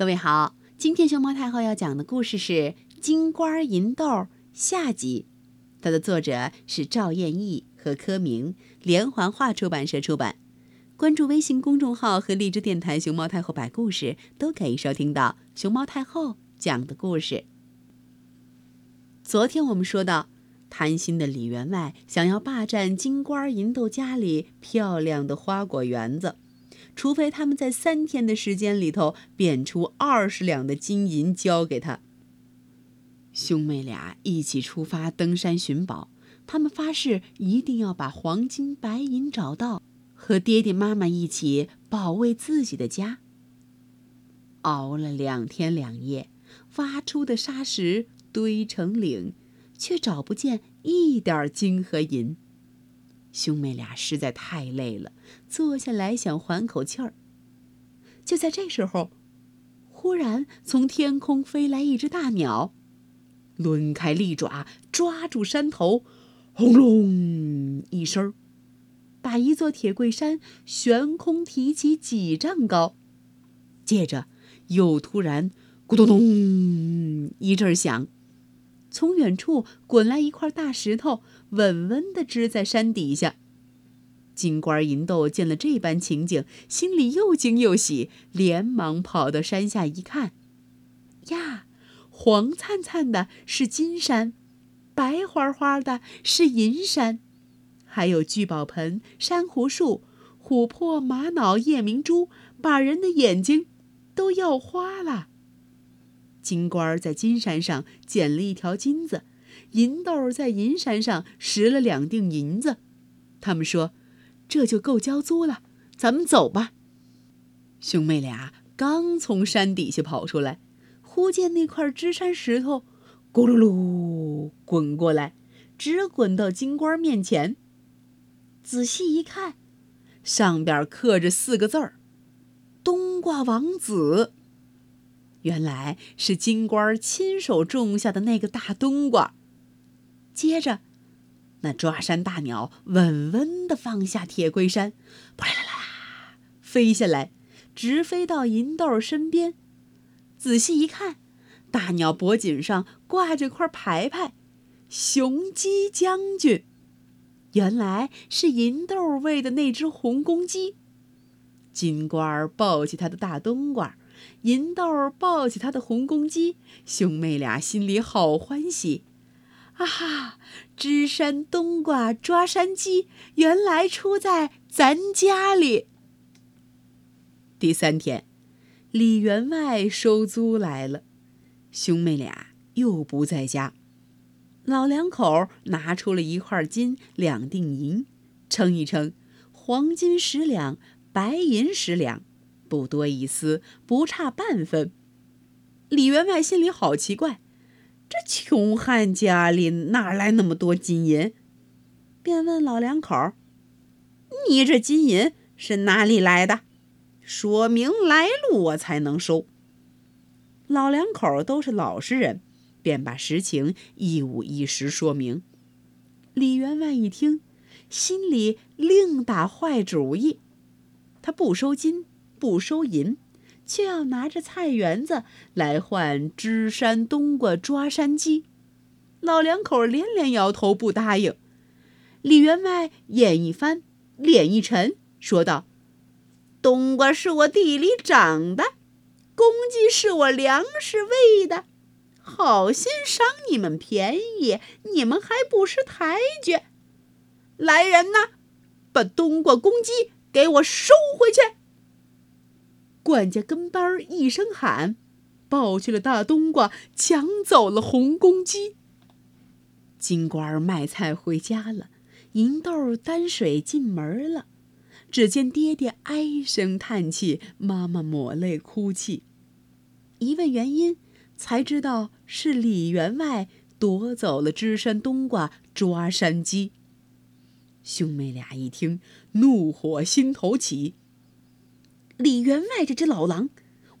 各位好，今天熊猫太后要讲的故事是《金瓜银豆》下集，它的作者是赵燕义和柯明，连环画出版社出版。关注微信公众号和荔枝电台“熊猫太后摆故事”，都可以收听到熊猫太后讲的故事。昨天我们说到，贪心的李员外想要霸占金瓜银豆家里漂亮的花果园子。除非他们在三天的时间里头变出二十两的金银交给他，兄妹俩一起出发登山寻宝。他们发誓一定要把黄金白银找到，和爹爹妈妈一起保卫自己的家。熬了两天两夜，挖出的沙石堆成岭，却找不见一点金和银。兄妹俩实在太累了，坐下来想缓口气儿。就在这时候，忽然从天空飞来一只大鸟，抡开利爪抓住山头，轰隆一声，把一座铁柜山悬空提起几丈高。接着，又突然咕咚咚一阵响。从远处滚来一块大石头，稳稳地支在山底下。金瓜银豆见了这般情景，心里又惊又喜，连忙跑到山下一看，呀，黄灿灿的是金山，白花花的是银山，还有聚宝盆、珊瑚树、琥珀、玛瑙、夜明珠，把人的眼睛都要花了。金官在金山上捡了一条金子，银豆在银山上拾了两锭银子。他们说：“这就够交租了，咱们走吧。”兄妹俩刚从山底下跑出来，忽见那块支山石头咕噜噜滚过来，直滚到金官面前。仔细一看，上边刻着四个字儿：“冬瓜王子。”原来是金官亲手种下的那个大冬瓜。接着，那抓山大鸟稳稳地放下铁龟山，扑啦啦啦飞下来，直飞到银豆身边。仔细一看，大鸟脖颈上挂着块牌牌，“雄鸡将军”。原来是银豆喂的那只红公鸡。金官抱起他的大冬瓜。银豆抱起他的红公鸡，兄妹俩心里好欢喜。啊哈！支山冬瓜抓山鸡，原来出在咱家里。第三天，李员外收租来了，兄妹俩又不在家。老两口拿出了一块金，两锭银，称一称，黄金十两，白银十两。不多一丝，不差半分。李员外心里好奇怪，这穷汉家里哪来那么多金银？便问老两口：“你这金银是哪里来的？说明来路，我才能收。”老两口都是老实人，便把实情一五一十说明。李员外一听，心里另打坏主意，他不收金。不收银，却要拿着菜园子来换支山冬瓜抓山鸡。老两口连连摇头不答应。李员外眼一翻，脸一沉，说道：“冬瓜是我地里长的，公鸡是我粮食喂的，好心赏你们便宜，你们还不识抬举。来人呐，把冬瓜、公鸡给我收回去！”管家跟班儿一声喊，抱去了大冬瓜，抢走了红公鸡。金官儿卖菜回家了，银豆担水进门了。只见爹爹唉声叹气，妈妈抹泪哭泣。一问原因，才知道是李员外夺走了支山冬瓜抓山鸡。兄妹俩一听，怒火心头起。李员外这只老狼，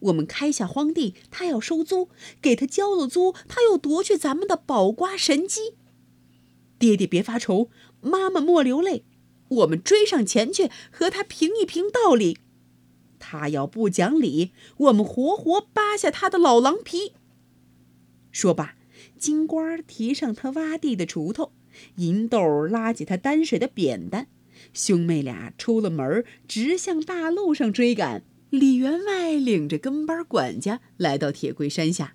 我们开下荒地，他要收租，给他交了租，他又夺去咱们的宝瓜神机。爹爹别发愁，妈妈莫流泪，我们追上前去和他评一评道理。他要不讲理，我们活活扒下他的老狼皮。说罢，金瓜提上他挖地的锄头，银豆拉起他担水的扁担，兄妹俩出了门，直向大路上追赶。李员外领着跟班管家来到铁桂山下，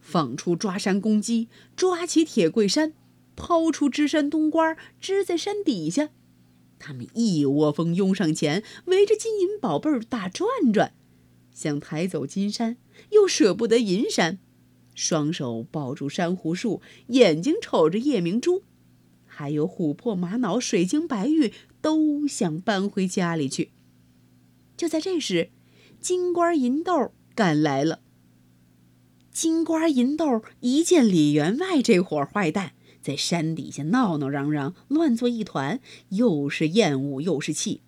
放出抓山公鸡，抓起铁桂山，抛出支山冬瓜，支在山底下。他们一窝蜂拥上前，围着金银宝贝儿打转转，想抬走金山，又舍不得银山，双手抱住珊瑚树，眼睛瞅着夜明珠，还有琥珀、玛瑙、水晶、白玉，都想搬回家里去。就在这时，金瓜银豆赶来了。金瓜银豆一见李员外这伙坏蛋在山底下闹闹嚷嚷，乱作一团，又是厌恶又是气。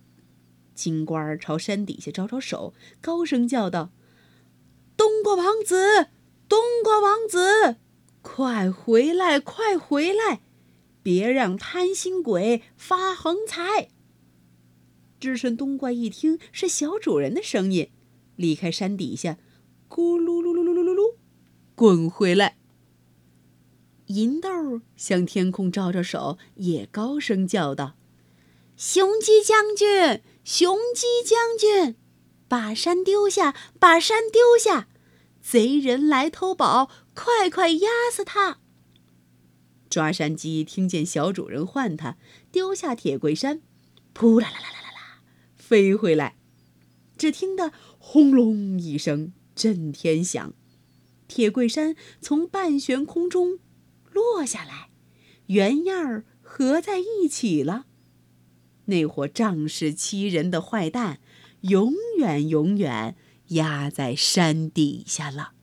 金瓜朝山底下招招手，高声叫道：“冬瓜王子，冬瓜王子，快回来，快回来！别让贪心鬼发横财！”只身冬瓜一听是小主人的声音。离开山底下，咕噜噜噜噜噜噜噜，滚回来。银豆向天空招招手，也高声叫道：“雄鸡将军，雄鸡将军，把山丢下，把山丢下！贼人来偷宝，快快压死他！”抓山鸡听见小主人唤它，丢下铁桂山，扑啦啦啦啦啦啦，飞回来。只听得轰隆一声震天响，铁桂山从半悬空中落下来，原样儿合在一起了。那伙仗势欺人的坏蛋，永远永远压在山底下了。